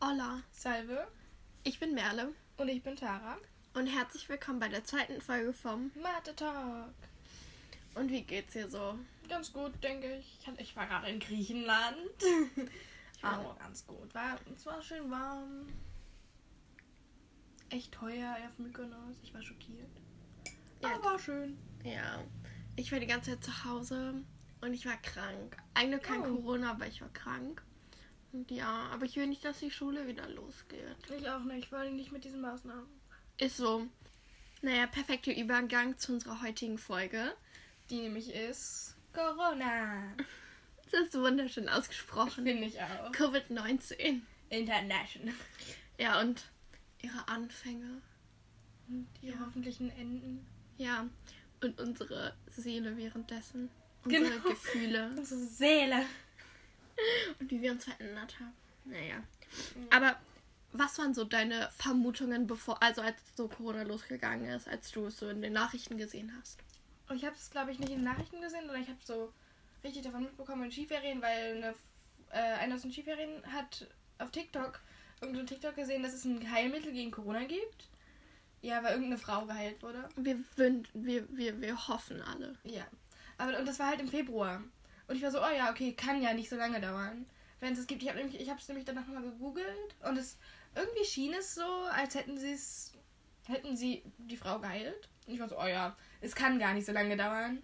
Hola, Salve ich bin Merle und ich bin Tara. und herzlich willkommen bei der zweiten Folge vom Mathe Talk. Und wie geht's dir so? Ganz gut, denke ich. Ich, ich war gerade in Griechenland. Aber ganz gut. War, es war schön warm. Echt teuer auf Mykonos. Ich war schockiert. Ja. Aber war schön. Ja, ich war die ganze Zeit zu Hause und ich war krank. Eigentlich kein Oh. Corona, aber ich war krank. Und ja, aber ich will nicht, dass die Schule wieder losgeht. Ich auch nicht. Ich wollte nicht mit diesen Maßnahmen. Ist so. Naja, perfekter Übergang zu unserer heutigen Folge. Die nämlich ist Corona. Das ist wunderschön ausgesprochen. Finde ich auch. Covid-19. International. Ja, und ihre Anfänge. Die hoffentlichen Enden. Ja, und unsere Seele währenddessen. Unsere Genau. Gefühle. Unsere Seele. Und wie wir uns verändert haben. Naja. Aber was waren so deine Vermutungen, bevor, also als so Corona losgegangen ist, als du es so in den Nachrichten gesehen hast? Und ich habe es, glaube ich, nicht in den Nachrichten gesehen, sondern ich habe so richtig davon mitbekommen in Skiferien, weil eine, äh, einer aus den Skiferien hat auf TikTok irgendein TikTok gesehen, dass es ein Heilmittel gegen Corona gibt. Ja, weil irgendeine Frau geheilt wurde. Wir, wir, wir, wir hoffen alle. Ja. Aber und das war halt im Februar. Und ich war so, oh ja, okay, kann ja nicht so lange dauern. Wenn es es gibt. Ich habe nämlich, ich habe es nämlich danach nochmal gegoogelt und es irgendwie schien es so, als hätten sie es, hätten sie die Frau geheilt. Und ich war so, oh ja, es kann gar nicht so lange dauern.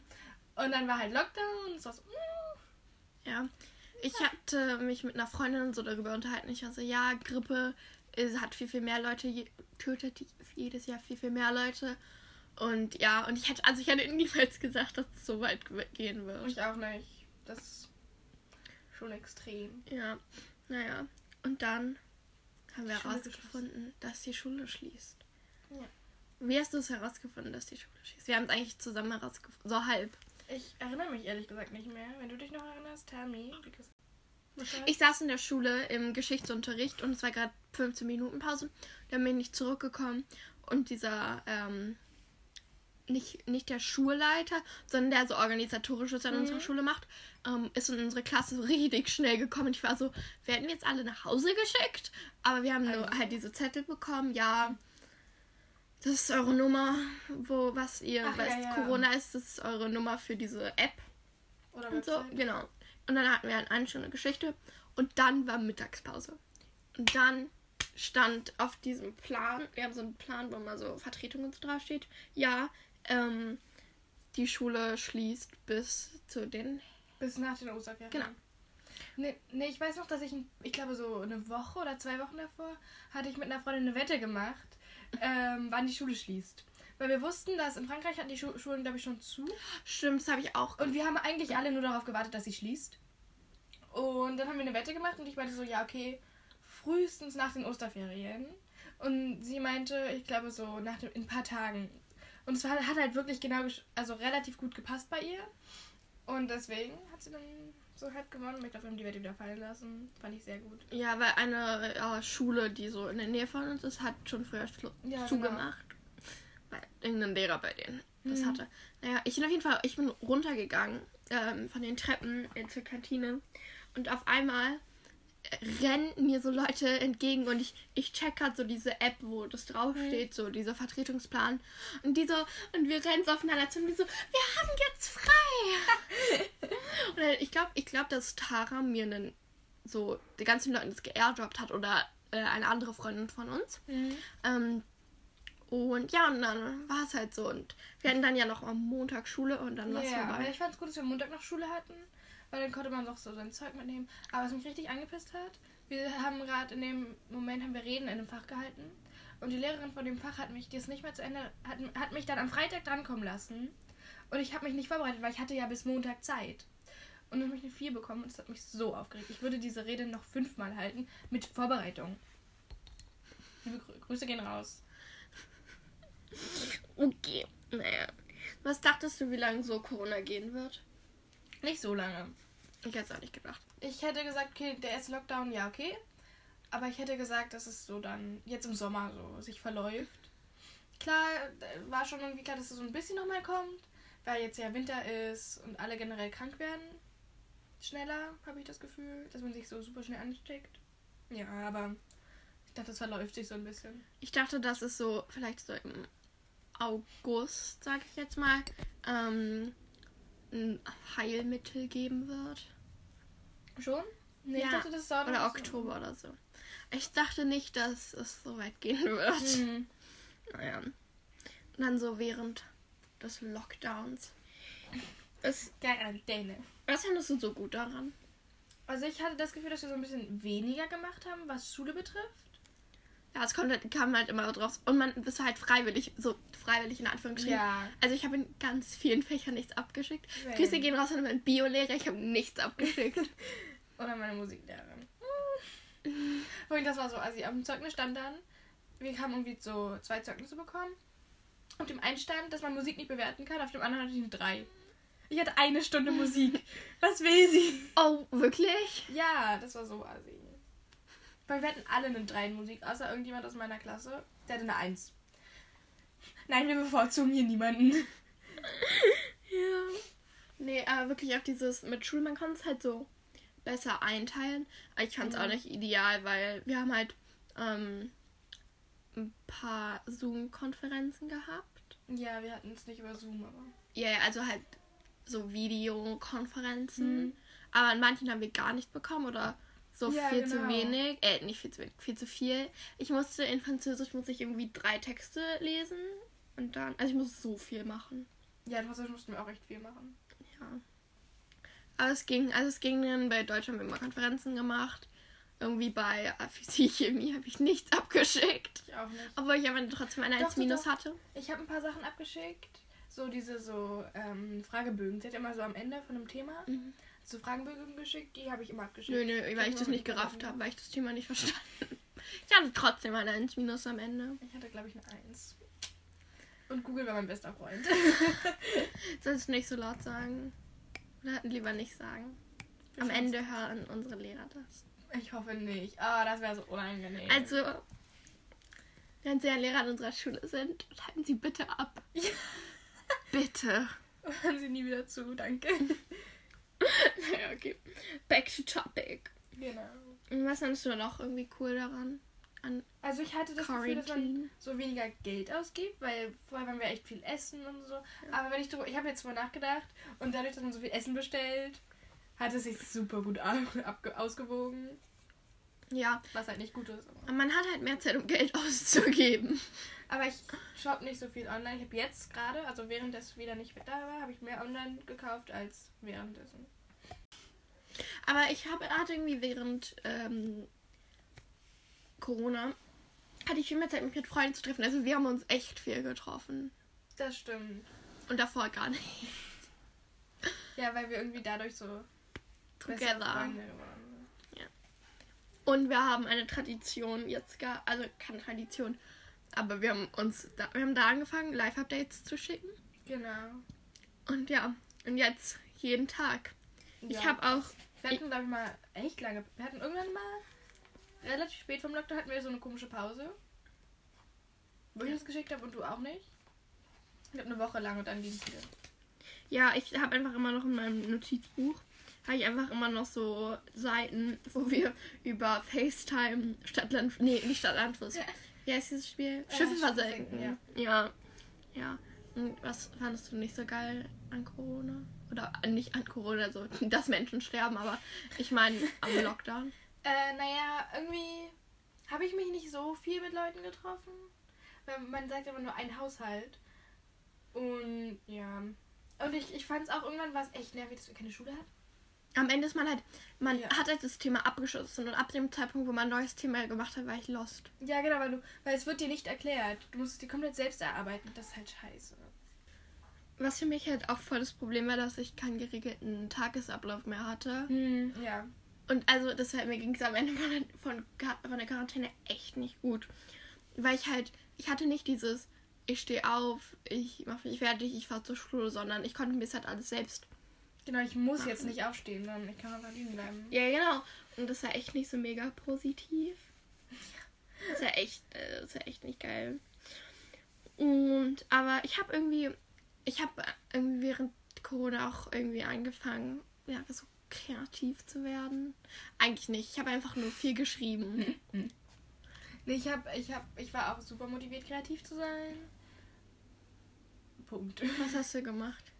Und dann war halt Lockdown und es war so, mm, Ja. Ich hatte mich mit einer Freundin so darüber unterhalten. Ich war so, ja, Grippe ist, hat viel, viel mehr Leute, je, tötet jedes Jahr viel, viel mehr Leute. Und ja, und ich hätte, also ich hätte niemals gesagt, dass es so weit gehen wird. ich auch nicht. Das ist schon extrem. Ja, naja. Und dann haben wir herausgefunden, dass die Schule schließt. Ja. Wie hast du es herausgefunden, dass die Schule schließt? Wir haben es eigentlich zusammen herausgefunden. So halb. Ich erinnere mich ehrlich gesagt nicht mehr. Wenn du dich noch erinnerst, tell me. Ich saß in der Schule im Geschichtsunterricht und es war gerade 15 Minuten Pause. Dann bin ich zurückgekommen und dieser, ähm, nicht, nicht der Schulleiter, sondern der so organisatorisches an Mhm. unserer Schule macht, ähm, ist in unsere Klasse so richtig schnell gekommen. Ich war so, werden jetzt alle nach Hause geschickt? Aber wir haben nur Also. halt diese Zettel bekommen, ja. Das ist eure Nummer, wo was ihr, Ach, was ja, ja. Corona ist, das ist eure Nummer für diese App Oder und so, genau. Und dann hatten wir halt eine schöne Geschichte und dann war Mittagspause. Und dann stand auf diesem Plan, wir haben so einen Plan, wo mal so Vertretung und so draufsteht, ja, ähm, die Schule schließt bis zu den. Bis nach den Osterferien. Genau. Nee, nee, ich weiß noch, dass ich, ich glaube, so eine Woche oder zwei Wochen davor hatte ich mit einer Freundin eine Wette gemacht, ähm, wann die Schule schließt. Weil wir wussten, dass in Frankreich hatten die Schu Schulen, glaube ich, schon zu. Stimmt, das habe ich auch. Und wir haben eigentlich alle nur darauf gewartet, dass sie schließt. Und dann haben wir eine Wette gemacht und ich meinte so, ja, okay, frühestens nach den Osterferien. Und sie meinte, ich glaube so nach dem, in ein paar Tagen. Und es hat halt wirklich genau, also relativ gut gepasst bei ihr. Und deswegen hat sie dann so halb gewonnen. Ich glaube, wir haben die Wette wieder fallen lassen. Fand ich sehr gut. Ja, weil eine äh, Schule, die so in der Nähe von uns ist, hat schon früher Ja, genau. zugemacht. Weil irgendein Lehrer bei denen das Mhm. hatte. Naja, ich bin auf jeden Fall, ich bin runtergegangen ähm, von den Treppen in zur Kantine und auf einmal rennen mir so Leute entgegen und ich, ich check grad so diese App, wo das draufsteht, so dieser Vertretungsplan. Und die so, und wir rennen so aufeinander zu und die so, wir haben jetzt frei! und dann, ich glaube, ich glaube, dass Tara mir einen, so die ganzen Leuten das geairdroppt hat oder äh, eine andere Freundin von uns. Ähm, und ja, und dann war es halt so. Und wir hatten dann ja noch am Montag Schule und dann war es Ja, aber vorbei. ich fand es gut, dass wir Montag noch Schule hatten, weil dann konnte man doch so sein Zeug mitnehmen. Aber was mich richtig angepisst hat, wir haben gerade in dem Moment haben wir Reden in einem Fach gehalten und die Lehrerin von dem Fach hat mich das nicht mehr zu Ende hat, hat mich dann am Freitag drankommen lassen und ich habe mich nicht vorbereitet, weil ich hatte ja bis Montag Zeit. Und dann habe ich eine 4 bekommen und das hat mich so aufgeregt. Ich würde diese Rede noch fünfmal halten mit Vorbereitung. Liebe Grü Grüße gehen raus. Okay, naja. Was dachtest du, wie lange so Corona gehen wird? Nicht so lange. Ich hätte es auch nicht gedacht. Ich hätte gesagt, okay, der erste Lockdown, ja, okay. Aber ich hätte gesagt, dass es so dann jetzt im Sommer so sich verläuft. Klar, war schon irgendwie klar, dass es so ein bisschen nochmal kommt, weil jetzt ja Winter ist und alle generell krank werden. Schneller, habe ich das Gefühl, dass man sich so super schnell ansteckt. Ja, aber dachte, das verläuft sich so ein bisschen. Ich dachte, dass es so vielleicht so im August, sag ich jetzt mal, ähm, ein Heilmittel geben wird. Schon? Nee, Ja, ich dachte, das dauert Oder. Oktober oder so. Ich dachte nicht, dass es so weit gehen wird. Mhm. Naja. Und dann so während des Lockdowns. Was, Quarantäne. was fandest du so gut daran? Also ich hatte das Gefühl, dass wir so ein bisschen weniger gemacht haben, was Schule betrifft. Ja, es kommt, halt- kam halt immer drauf. Und man ist halt freiwillig, so freiwillig in Anführungsstrichen. Ja. Also ich habe in ganz vielen Fächern nichts abgeschickt. Same. Grüße gehen raus an meinen Biolehrer, ich habe nichts abgeschickt. Oder meine Musiklehrerin. Und das war so, also auf dem Zeugnis stand dann, wir haben irgendwie so zwei Zeugnisse bekommen. Auf dem einen stand, dass man Musik nicht bewerten kann, auf dem anderen hatte ich eine drei. Ich hatte eine Stunde Musik. Was will sie? oh, wirklich? Ja, das war so assi. Weil wir hatten alle eine 3 in Musik, außer irgendjemand aus meiner Klasse. Der hatte eine 1. Nein, wir bevorzugen hier niemanden. Ja. Nee, aber wirklich auch dieses mit Schule, man kann es halt so besser einteilen. Ich fand es Mhm. auch nicht ideal, weil wir haben halt ähm, ein paar Zoom-Konferenzen gehabt. Ja, wir hatten es nicht über Zoom, aber. Ja, ja, also halt so Videokonferenzen. Mhm. Aber an manchen haben wir gar nicht bekommen oder so Ja, viel zu genau. wenig. Äh, nicht viel zu wenig, viel zu viel. Ich musste in Französisch muss ich irgendwie drei Texte lesen und dann, also ich muss so viel machen. Ja, in Französisch mussten wir auch recht viel machen. Ja. Aber es ging, also es ging dann, bei Deutsch haben wir immer Konferenzen gemacht. Irgendwie bei Physik, Chemie habe ich nichts abgeschickt. Ich auch nicht. Obwohl ich aber trotzdem eine Doch, 1 doch, minus hatte. Ich habe ein paar Sachen abgeschickt. So diese so ähm, Fragebögen. Sie hat immer so am Ende von einem Thema Mhm. so Fragebögen geschickt. Die habe ich immer abgeschickt. Nö, nö, weil ich das nicht gerafft habe, weil ich das Thema nicht verstanden Ich hatte trotzdem eine 1 minus am Ende. Ich hatte, glaube ich, eine 1. Und Google war mein bester Freund. Sollst du nicht so laut sagen? Oder lieber nicht sagen? Am Ende hören unsere Lehrer das. Ich hoffe nicht. Ah, das wäre so unangenehm. Also, wenn Sie ein Lehrer an unserer Schule sind, halten Sie bitte ab. Ja. Bitte. Hören Sie nie wieder zu, danke. Naja, okay. Back to topic. Genau. Und was fandest du noch irgendwie cool daran? An Also ich hatte das Gefühl, dass man Quarantine? so weniger Geld ausgibt, weil vorher waren wir echt viel essen und so. Aber wenn ich drüber, ich habe jetzt mal nachgedacht und dadurch, dass man so viel Essen bestellt, hat es sich super gut ab, abge- ausgewogen. Ja, Was halt nicht gut ist. Aber, man hat halt mehr Zeit, um Geld auszugeben. aber ich shoppe nicht so viel online. Ich habe jetzt gerade, also während das wieder nicht da war, habe ich mehr online gekauft als währenddessen. Aber ich habe hatte irgendwie während ähm, Corona hatte ich viel mehr Zeit, mich mit Freunden zu treffen. Also wir haben uns echt viel getroffen. Das stimmt. Und davor gar nicht. Ja, weil wir irgendwie dadurch so Together. Freunde sind. Und wir haben eine Tradition jetzt gar, also keine Tradition, aber wir haben uns, da, wir haben da angefangen, Live-Updates zu schicken. Genau. Und ja, und jetzt jeden Tag. Ich Ja. habe auch, Wir hatten, glaube ich, mal echt lange. Wir hatten irgendwann mal relativ spät vom Lockdown hatten wir so eine komische Pause. Wo ich das geschickt habe und du auch nicht. Ich glaube eine Woche lang und dann ging es wieder. ja, ich habe einfach immer noch in meinem Notizbuch, habe ich einfach immer noch so Seiten, wo wir über FaceTime Stadtland, nee, nicht Stadtlandfluss. Wie heißt dieses Spiel? Äh, Schiffe versenken. versenken, Ja. Ja. Und was fandest du nicht so geil an Corona? Oder äh, nicht an Corona, so dass Menschen sterben, aber ich meine am Lockdown. Äh, naja, irgendwie habe ich mich nicht so viel mit Leuten getroffen. Weil man sagt aber nur ein Haushalt. Und ja. Und ich, ich fand es auch irgendwann war es echt nervig, dass wir keine Schule hatten. Am Ende ist man halt, man Ja. hat halt das Thema abgeschlossen und ab dem Zeitpunkt, wo man ein neues Thema gemacht hat, war ich lost. Ja, genau, weil du, weil es wird dir nicht erklärt. Du musst es dir komplett selbst erarbeiten. Das ist halt scheiße. Was für mich halt auch voll das Problem war, dass ich keinen geregelten Tagesablauf mehr hatte. Hm, ja. Und also deshalb mir ging es am Ende von, der- von, von der Quarantäne echt nicht gut. Weil ich halt, ich hatte nicht dieses, ich stehe auf, ich mache mich fertig, ich fahre zur Schule, sondern ich konnte mir das halt alles selbst. Genau, ich muss jetzt nicht aufstehen, sondern ich kann einfach liegen bleiben. Ja, genau. Und das war echt nicht so mega positiv. Das war echt, äh, das war echt nicht geil. Und, aber ich habe irgendwie, ich habe irgendwie während Corona auch irgendwie angefangen, ja, so kreativ zu werden. Eigentlich nicht. Ich habe einfach nur viel geschrieben. Nee, ich hab, ich hab, ich war auch super motiviert, kreativ zu sein. Punkt. Was hast du gemacht?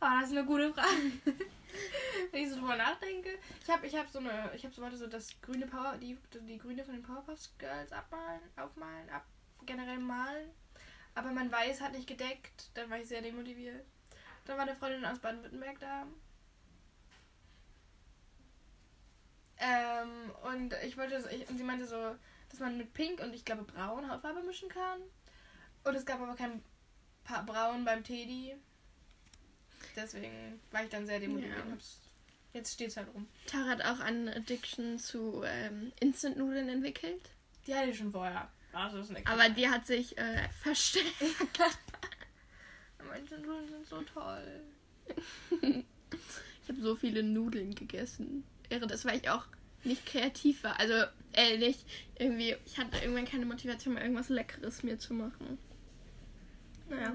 Oh, das ist eine gute Frage. Wenn ich so drüber nachdenke. Ich habe ich hab so eine, ich habe so wollte so das grüne Power, die, die grüne von den Powerpuff Girls abmalen, aufmalen, ab, generell malen. Aber mein Weiß hat nicht gedeckt. Dann war ich sehr demotiviert. Dann war eine Freundin aus Baden-Württemberg da. Ähm, und ich wollte so, ich, und sie meinte so, dass man mit Pink und ich glaube Braun Hautfarbe mischen kann. Und es gab aber kein pa Braun beim Teddy. Deswegen war ich dann sehr demotiviert. Ja. und hab's- Jetzt steht's halt rum. Tara hat auch eine Addiction zu ähm, Instant-Nudeln entwickelt. Die hatte ich schon vorher. Also ist. Aber die hat sich äh, versteckt. Manche Nudeln sind so toll. Ich habe so viele Nudeln gegessen. Irre, das, weil ich auch nicht kreativ war. Also, äh, nicht irgendwie. Ich hatte irgendwann keine Motivation mehr, irgendwas Leckeres mir zu machen. Naja.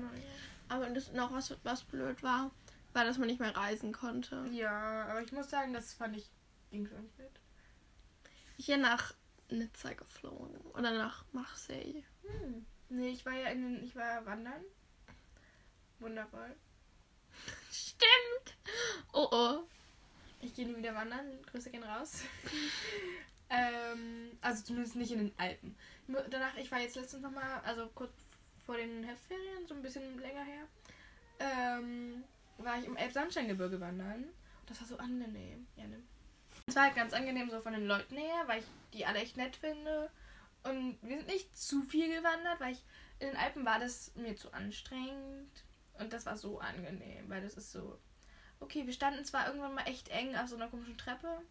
Aber das noch was, was blöd war, war, dass man nicht mehr reisen konnte. Ja, aber ich muss sagen, das fand ich ging schon fit. Ich bin nach Nizza geflogen. Oder nach Marseille. Hm. Nee, ich war ja in den, ich war wandern. Wundervoll. Stimmt! Oh oh. Ich gehe nie wieder wandern. Grüße gehen raus. ähm, also zumindest nicht in den Alpen. Danach, ich war jetzt letztens nochmal, also kurz vor den Herbstferien, so ein bisschen länger her, ähm, war ich im Elbsandsteingebirge wandern. Das war so angenehm. Ja, ne? Es war halt ganz angenehm so von den Leuten her, weil ich die alle echt nett finde. Und wir sind nicht zu viel gewandert, weil ich in den Alpen war das mir zu anstrengend. Und das war so angenehm, weil das ist so. Okay, wir standen zwar irgendwann mal echt eng auf so einer komischen Treppe,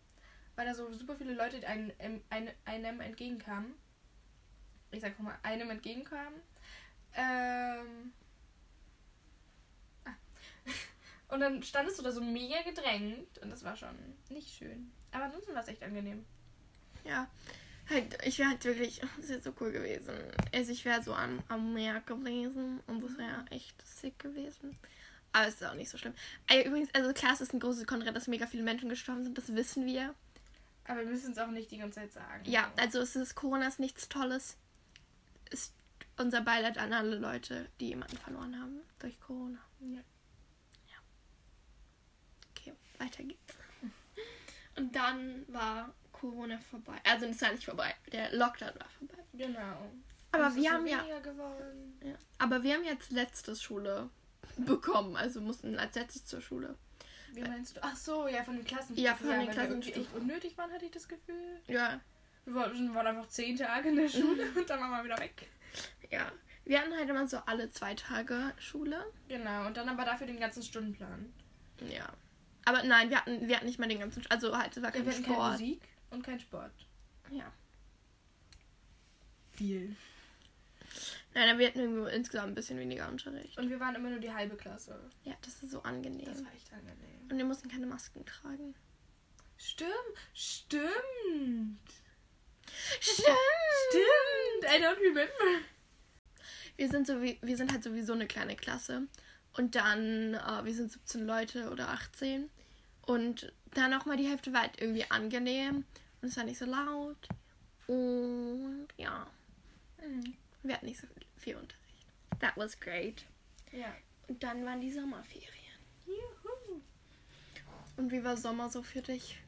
weil da so super viele Leute einem, einem, einem entgegenkamen. Ich sag mal, einem entgegenkamen. Ähm. Ah. Und dann standest du da so mega gedrängt und das war schon nicht schön. Aber ansonsten war es echt angenehm. Ja. Halt, ich wäre halt wirklich, das wäre so cool gewesen. Also ich wäre so am, am Meer gewesen und das wäre echt sick gewesen. Aber es ist auch nicht so schlimm. Übrigens, also klar, es ist ein großes Konrad, dass mega viele Menschen gestorben sind, das wissen wir. Aber wir müssen es auch nicht die ganze Zeit sagen. Ja, also es ist Corona ist nichts Tolles. Ist unser Beileid an alle Leute, die jemanden verloren haben durch Corona. Ja. Weiter geht's. Und dann war Corona vorbei. Also es war nicht vorbei. Der Lockdown war vorbei. Genau. Aber es wir haben ja, ja. Aber wir haben jetzt letztes Schule bekommen. Also mussten als letztes zur Schule. Wie meinst du? Ach so, ja, von den Klassenstufen. Ja, von den wir irgendwie Klassenstufen. echt unnötig waren, hatte ich das Gefühl. Ja, Wir waren waren einfach zehn Tage in der Schule und dann waren wir wieder weg. ja. Wir hatten halt immer so alle zwei Tage Schule. Genau, und dann aber dafür den ganzen Stundenplan. Ja. Aber nein, wir hatten, wir hatten nicht mal den ganzen, also halt, es war kein wir hatten keine Sport. Musik und kein Sport. Ja. Viel. Nein, aber wir hatten irgendwie insgesamt ein bisschen weniger Unterricht. Und wir waren immer nur die halbe Klasse. Ja, das ist so angenehm. Das war echt angenehm. Und wir mussten keine Masken tragen. Stimmt, stimmt. Stimmt! Stimmt, I don't remember. Wir sind, so wie, wir sind halt sowieso eine kleine Klasse. Und dann, äh, wir sind 17 Leute oder 18. Und dann auch mal die Hälfte war halt irgendwie angenehm. Und es war nicht so laut. Und ja, Mhm. wir hatten nicht so viel, Unterricht. That was great. Ja. Und dann waren die Sommerferien. Juhu. Und wie war Sommer so für dich?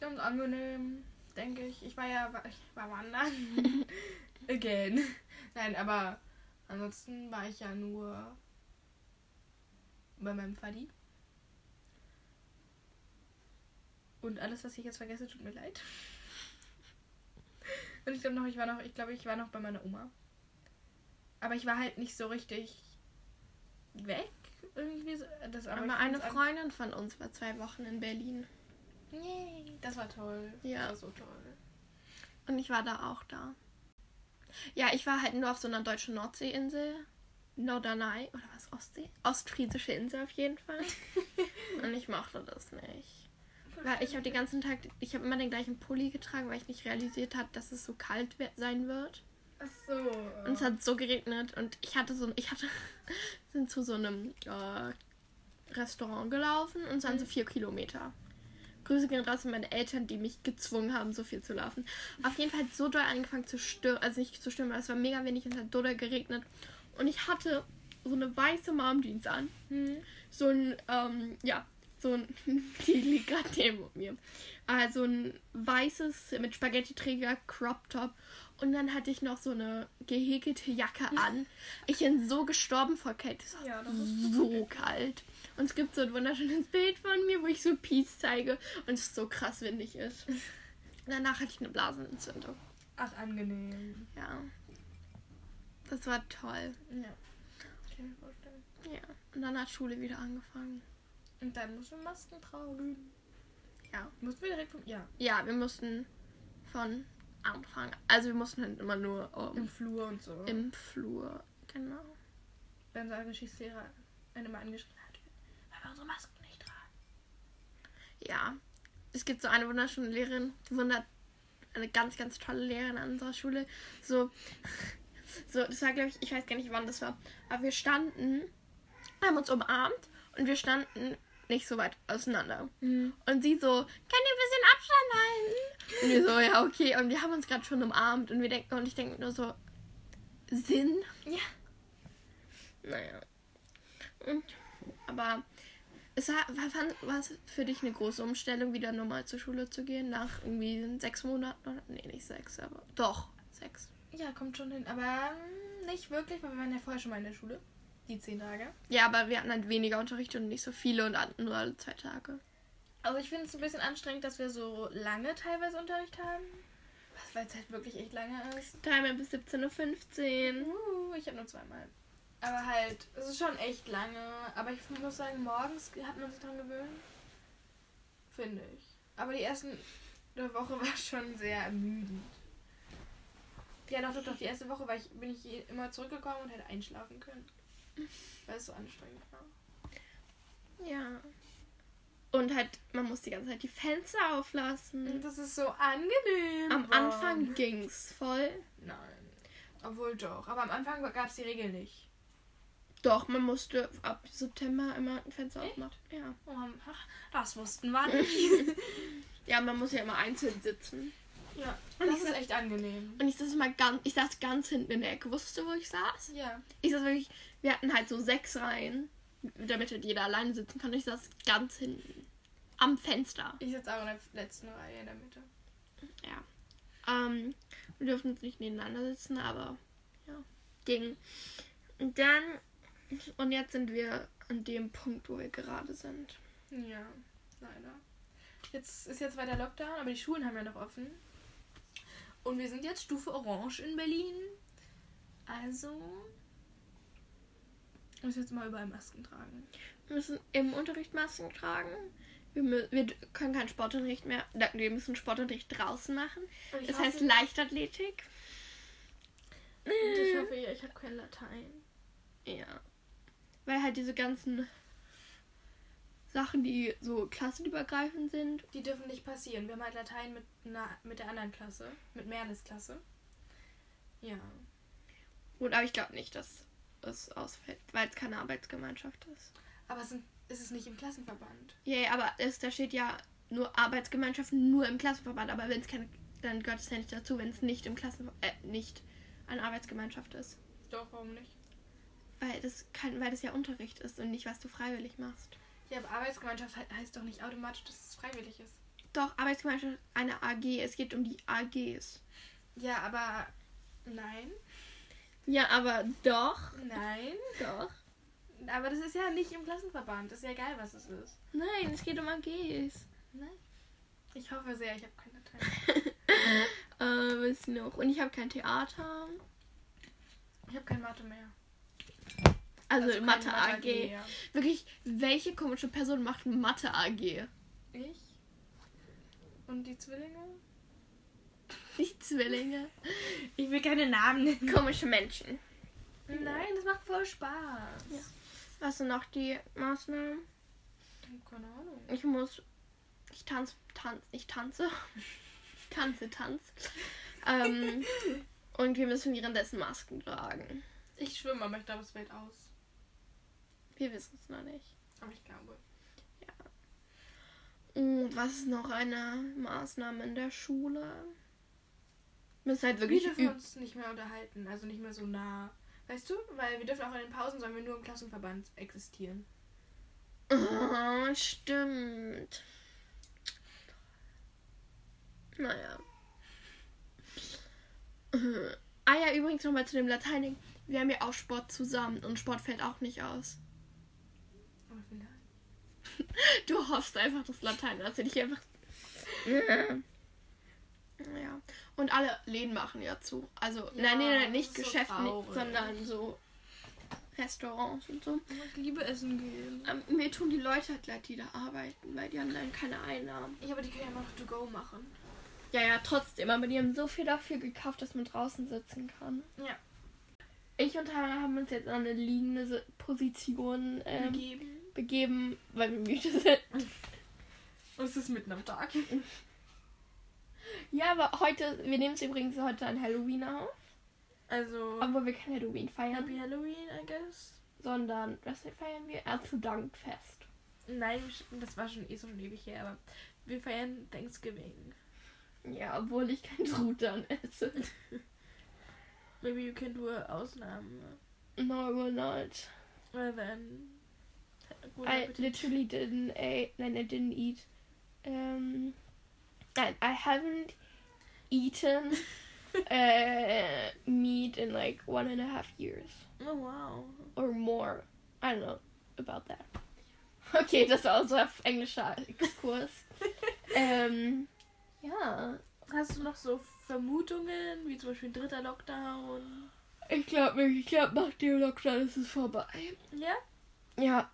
Ganz angenehm, denke ich. Ich war ja, ich war wandern. Again. Nein, aber ansonsten war ich ja nur bei meinem Faddy. Und alles, was ich jetzt vergesse, tut mir leid. Und ich glaube noch, ich war noch, ich glaube, ich war noch bei meiner Oma. Aber ich war halt nicht so richtig weg. Irgendwie so. Das, Aber, ich eine Freundin von uns war zwei Wochen in Berlin. Yay, das war toll. Ja. Das war so toll. Und ich war da auch da. Ja, ich war halt nur auf so einer deutschen Nordseeinsel. Norderney, oder was, Ostsee? Ostfriesische Insel auf jeden Fall. Und ich mochte das nicht. Weil ich habe den ganzen Tag, ich habe immer den gleichen Pulli getragen, weil ich nicht realisiert habe, dass es so kalt sein wird. Ach so. Und es hat so geregnet und ich hatte so, ich hatte, sind zu so einem äh, Restaurant gelaufen und es waren so vier Kilometer. Grüße gehen raus an meine Eltern, die mich gezwungen haben, so viel zu laufen. Auf jeden Fall hat so doll angefangen zu stürmen, also nicht zu stürmen, aber es war mega wenig und es hat so doll geregnet. Und ich hatte so eine weiße Mom-Jeans an. Hm. So ein, ähm, ja, so ein, die liegt gerade neben mir. Also ein weißes mit Spaghetti-Träger Crop Top. Und dann hatte ich noch so eine gehäkelte Jacke an. Ich bin so gestorben vor Kälte. Es war Ja, das ist so kalt. Und es gibt so ein wunderschönes Bild von mir, wo ich so Peace zeige und es so krass windig ist. Danach hatte ich eine Blasenentzündung. Ach, angenehm. Ja. Das war toll. Ja. Kann ich mir vorstellen. Ja. Und dann hat Schule wieder angefangen. Und dann musst du Masken tragen. Ja. Musst du direkt vom. Ja. Ja, wir mussten von Anfang. Also wir mussten halt immer nur Im um, Flur und so. im Flur. Genau. Wenn seine Geschichtslehrer einen mal angeschrien hat, weil wir unsere Masken nicht tragen. Ja. Es gibt so eine wunderschöne Lehrerin, die wundert eine ganz, ganz tolle Lehrerin an unserer Schule. So, so, das war, glaube ich, ich weiß gar nicht, wann das war. Aber wir standen, haben uns umarmt und wir standen nicht so weit auseinander. Und sie so, kann ihr ein bisschen Abstand halten? Und wir so, ja, okay. Und wir haben uns gerade schon umarmt und wir denken, und ich denke nur so, Sinn? Ja. Naja. Und, aber es war, war, war es für dich eine große Umstellung, wieder normal zur Schule zu gehen, nach irgendwie sechs Monaten oder? Nee, nicht sechs, aber doch, sechs. Ja, kommt schon hin. Aber ähm, nicht wirklich, weil wir waren ja vorher schon mal in der Schule. Die zehn Tage. Ja, aber wir hatten halt weniger Unterricht und nicht so viele und hatten nur alle zwei Tage. Also ich finde es ein bisschen anstrengend, dass wir so lange teilweise Unterricht haben. Was, weil es halt wirklich echt lange ist. Timer bis 17.15 Uhr. Uh, ich habe nur zweimal. Aber halt, es ist schon echt lange. Aber ich muss sagen, morgens hat man sich dran gewöhnt. Finde ich. Aber die ersten der Woche war schon sehr ermüdend. Ja, doch, doch, doch. Die erste Woche war ich, bin ich immer zurückgekommen und hätte einschlafen können. Weil es so anstrengend war. Ja. Und halt, man muss die ganze Zeit die Fenster auflassen. Das ist so angenehm. Am warm. Anfang ging's voll. Nein. Obwohl doch. Aber am Anfang gab es die Regel nicht. Doch, man musste ab September immer ein Fenster Echt? aufmachen. Ja. Oh, das wussten wir nicht. Ja, man muss ja immer einzeln sitzen. Ja, Und das ist echt angenehm. Und ich saß immer ganz, ich saß ganz hinten in der Ecke. Wusstest du, wo ich saß? Ja. Ich saß wirklich, wir hatten halt so sechs Reihen, damit halt jeder alleine sitzen kann. Und ich saß ganz hinten. Am Fenster. Ich sitze auch in der letzten Reihe in der Mitte. Ja. Ähm, wir durften uns nicht nebeneinander sitzen, aber ja, ging. Und dann, und jetzt sind wir an dem Punkt, wo wir gerade sind. Ja, leider. Jetzt ist jetzt weiter Lockdown, aber die Schulen haben ja noch offen. Und wir sind jetzt Stufe Orange in Berlin. Also muss jetzt mal überall Masken tragen. Wir müssen im Unterricht Masken tragen. Wir, wir können keinen Sportunterricht mehr. Wir müssen Sportunterricht draußen machen. Das heißt Leichtathletik. Und ich hoffe, ich habe kein Latein. Ja. Weil halt diese ganzen Sachen, die so klassenübergreifend sind. Die dürfen nicht passieren. Wir haben halt Latein mit, einer, mit der anderen Klasse, mit Merles Klasse. Ja. Und aber ich glaube nicht, dass es ausfällt, weil es keine Arbeitsgemeinschaft ist. Aber es sind, ist es nicht im Klassenverband. Ja, ja, aber es, da steht ja nur Arbeitsgemeinschaft nur im Klassenverband. Aber wenn es keine, dann gehört es ja nicht dazu, wenn es nicht im Klassenverband, äh, nicht eine Arbeitsgemeinschaft ist. Doch, warum nicht? Weil das, kann, weil das ja Unterricht ist und nicht, was du freiwillig machst. Ja, aber Arbeitsgemeinschaft he heißt doch nicht automatisch, dass es freiwillig ist. Doch, Arbeitsgemeinschaft ist eine AG. Es geht um die AGs. Ja, aber nein. Ja, aber doch. Nein. Doch. Aber das ist ja nicht im Klassenverband. Das ist ja egal, was es ist. Nein, es geht um AGs. Nein. Ich hoffe sehr, ich habe keine Latein. äh, was noch? Und ich habe kein Theater. Ich habe kein Mathe mehr. Also, kein Mathe AG. ja. Wirklich, welche komische Person macht Mathe AG? Ich? Und die Zwillinge? Die Zwillinge. Ich will keine Namen nennen. Komische Menschen. Nein, das macht voll Spaß. Ja. Was sind noch die Maßnahmen? Keine Ahnung. Ich muss. Ich tanze, tanz, ich tanze. Ich tanze, tanz. Ähm, und wir müssen währenddessen Masken tragen. Ich schwimme, aber ich glaube, es fällt aus. Wir wissen es noch nicht. Aber ich glaube. Oh, was ist noch eine Maßnahme in der Schule? Wir müssen halt Wir wirklich dürfen üben. uns nicht mehr unterhalten, also nicht mehr so nah. Weißt du? Weil wir dürfen auch in den Pausen, sollen wir nur im Klassenverband existieren. Oh, stimmt. Naja. Ah ja, übrigens nochmal zu dem Latein. Wir haben ja auch Sport zusammen und Sport fällt auch nicht aus. Du hoffst einfach, dass Latein das nicht einfach. Ja. Und alle Läden machen ja zu. Also, Ja, nein, nein, nein, nicht so Geschäfte, traurig. sondern so Restaurants und so. Ich liebe Essen gehen. Ähm, mir tun die Leute halt leid, die da arbeiten, weil die haben dann keine Einnahmen. Ja, aber die können ja immer noch to go machen. Ja, ja, trotzdem. Aber die haben so viel dafür gekauft, dass man draußen sitzen kann. Ja. Ich und Tara haben uns jetzt an eine liegende Si- Position ähm, Gegeben. Begeben, weil wir müde sind. Und es ist mitten am Tag. Ja, aber heute, wir nehmen es übrigens heute an Halloween auf. Also. Obwohl wir kein Halloween feiern, Happy Halloween, I guess. sondern was feiern wir? Erntedankfest. Nein, das war schon eh so schon ewig her, aber wir feiern Thanksgiving. Ja, obwohl ich kein Truthahn esse. Maybe you can do a Ausnahme. No, we're not. Well then. I literally didn't eat. Nein, I didn't eat. Um, I, I haven't eaten uh, meat in like one and a half years Oh wow. or more. I don't know about that. Okay, das war unser englischer Exkurs. ähm, ja, Hast du noch so Vermutungen, wie zum Beispiel dritter Lockdown? ich glaube nicht. Ich glaube, nach dem Lockdown ist es vorbei. Ja? Ja,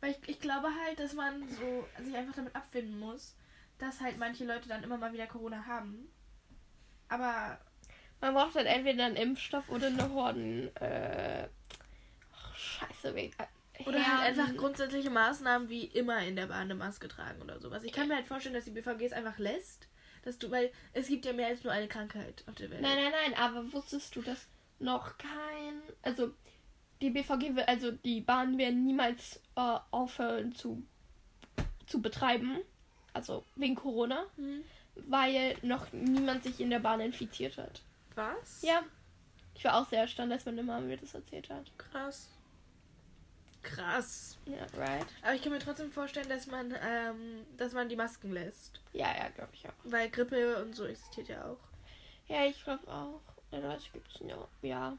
Weil ich, ich glaube halt, dass man so sich einfach damit abfinden muss, dass halt manche Leute dann immer mal wieder Corona haben. Aber man braucht halt entweder einen Impfstoff oder eine Horden. Äh, scheiße, wegen. Oder halt einfach grundsätzliche Maßnahmen wie immer in der Bahn eine Maske tragen oder sowas. Ich kann mir halt vorstellen, dass die BVG es einfach lässt. Dass du, weil es gibt ja mehr als nur eine Krankheit auf der Welt. Nein, nein, nein, aber wusstest du, dass noch kein. Also, die BVG, will- also die Bahnen werden niemals äh, aufhören zu, zu betreiben. Also wegen Corona. Hm. Weil noch niemand sich in der Bahn infiziert hat. Was? Ja. Ich war auch sehr erstaunt, als meine Mama mir das erzählt hat. Krass. Krass. Ja, right? Aber ich kann mir trotzdem vorstellen, dass man, ähm, dass man die Masken lässt. Ja, ja, glaube ich auch. Weil Grippe und so existiert ja auch. Ja, ich glaube auch. Ja, das gibt's ja. Ja.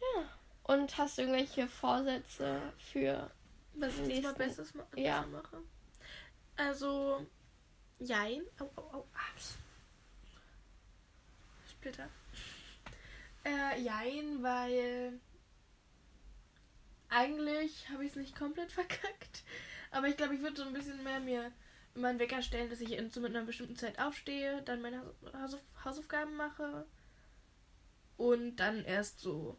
Ja. Und hast du irgendwelche Vorsätze für Was ich Nächsten- mal Besseres ma Ja. besser mache. Also, jein. Au, au, au. Ah. Splitter. Äh, jein, weil eigentlich habe ich es nicht komplett verkackt. Aber ich glaube, ich würde so ein bisschen mehr mir immer einen Wecker stellen, dass ich in, so mit einer bestimmten Zeit aufstehe, dann meine Haus- Hausauf Hausaufgaben mache und dann erst so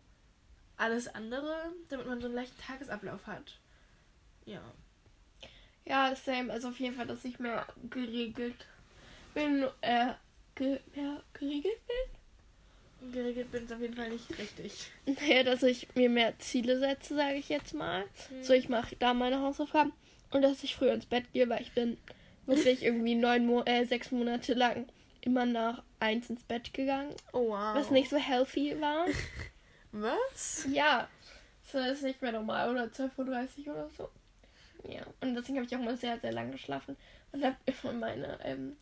alles andere, damit man so einen leichten Tagesablauf hat. Ja. Ja, same. Also auf jeden Fall, dass ich mehr geregelt bin. Äh, ge mehr geregelt bin? Geregelt bin ist auf jeden Fall nicht richtig. Naja, dass ich mir mehr Ziele setze, sage ich jetzt mal. Hm. So, ich mache da meine Hausaufgaben. Und dass ich früher ins Bett gehe, weil ich bin wirklich irgendwie neun Mo äh, sechs Monate lang immer nach eins ins Bett gegangen. Oh wow. Was nicht so healthy war. Was? Ja, das ist nicht mehr normal, oder 12.30 Uhr oder so. Ja, und deswegen habe ich auch mal sehr, sehr lang geschlafen und habe immer meine, ähm,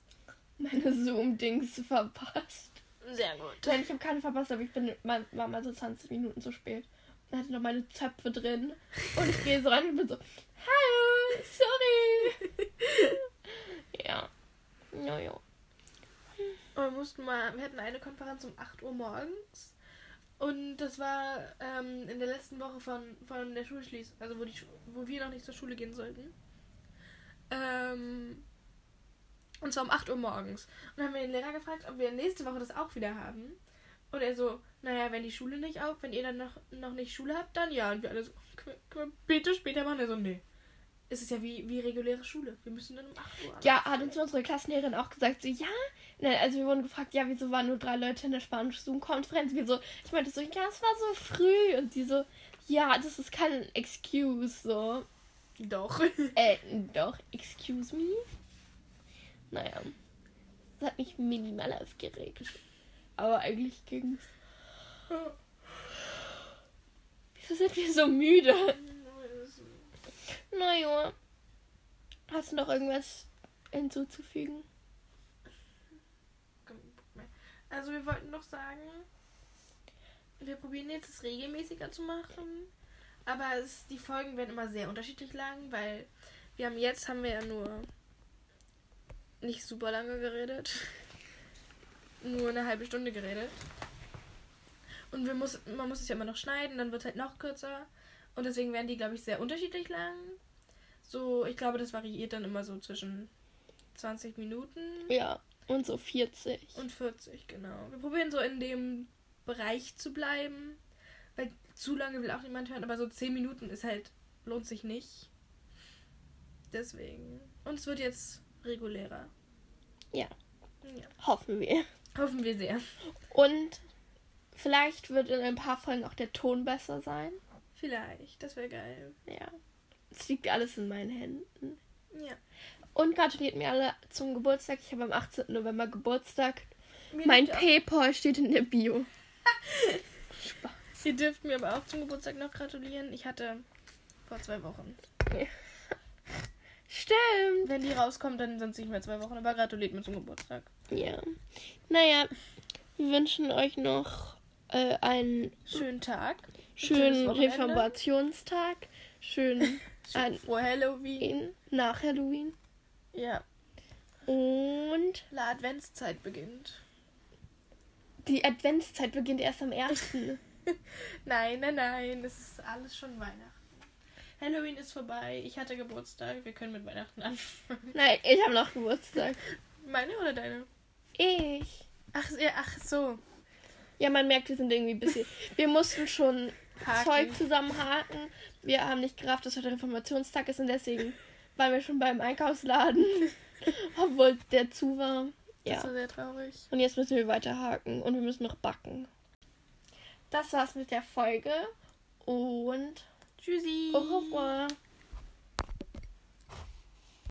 meine Zoom-Dings verpasst. Sehr gut. Nein, ich habe keine verpasst, aber ich bin mal, war mal so 20 Minuten zu spät. Und hatte noch meine Zöpfe drin. Und ich gehe so rein und bin so, hallo, sorry. ja. Ja, ja. Und wir mussten mal, wir hatten eine Konferenz um 8 Uhr morgens. Und das war ähm, in der letzten Woche von, von der Schulschließung, also wo, die, wo wir noch nicht zur Schule gehen sollten. Ähm, und zwar um 8 Uhr morgens. Und dann haben wir den Lehrer gefragt, ob wir nächste Woche das auch wieder haben. Und er so, naja, wenn die Schule nicht auf, wenn ihr dann noch, noch nicht Schule habt, dann ja. Und wir alle so, können wir bitte später machen? Er so, nee. Es ist ja wie, wie reguläre Schule. Wir müssen dann um 8 Uhr. Ja, hat uns unsere Klassenlehrerin auch gesagt, so, ja. Nein, also wir wurden gefragt, ja, wieso waren nur drei Leute in der Spanisch-Zoom-Konferenz? Wir so, ich meinte so, ja, es war so früh. Und sie so, ja, das ist kein Excuse, so. Doch. Äh, doch, excuse me. Naja. Das hat mich minimal aufgeregt. Aber eigentlich ging's. Wieso sind wir so müde? Naja. Hast du noch irgendwas hinzuzufügen? Also wir wollten doch sagen, wir probieren jetzt es regelmäßiger zu machen. Aber es, die Folgen werden immer sehr unterschiedlich lang, weil wir haben jetzt haben wir ja nur nicht super lange geredet. Nur eine halbe Stunde geredet. Und wir muss, man muss es ja immer noch schneiden, dann wird es halt noch kürzer. Und deswegen werden die, glaube ich, sehr unterschiedlich lang. So, ich glaube, das variiert dann immer so zwischen 20 Minuten Ja, und so 40. und 40, genau. Wir probieren so in dem Bereich zu bleiben. Weil zu lange will auch niemand hören, aber so 10 Minuten ist halt, lohnt sich nicht. Deswegen. Und es wird jetzt regulärer. Ja. Ja. Hoffen wir. Hoffen wir sehr. Und vielleicht wird in ein paar Folgen auch der Ton besser sein. Vielleicht. Das wäre geil. Ja. Es liegt alles in meinen Händen. Ja. Und gratuliert mir alle zum Geburtstag. Ich habe am 18. November Geburtstag. Mir Mein Paypal steht in der Bio. Spaß. Ihr dürft mir aber auch zum Geburtstag noch gratulieren. Ich hatte vor zwei Wochen. Stimmt. Wenn die rauskommt, dann sind es nicht mehr zwei Wochen. Aber gratuliert mir zum Geburtstag. Ja. Naja, wir wünschen euch noch äh, einen Schönen Tag. schönen. Reformationstag. Schönen Ein- Vor Halloween. nach Halloween. Ja. Und La Adventszeit beginnt. die Adventszeit beginnt erst am 1. Nein, nein, nein. Das ist alles schon Weihnachten. Halloween ist vorbei. Ich hatte Geburtstag. Wir können mit Weihnachten anfangen. Nein, ich habe noch Geburtstag. Meine oder deine? Ich. Ach, ja, ach so. Ja, man merkt, wir sind irgendwie ein bisschen. Wir mussten schon Haken. Zeug zusammenhaken. Wir haben nicht gerafft, dass heute Reformationstag ist und deswegen waren wir schon beim Einkaufsladen. Obwohl der zu war. Das Ja. war sehr traurig. Und jetzt müssen wir weiterhaken und wir müssen noch backen. Das war's mit der Folge und Tschüssi. au revoir.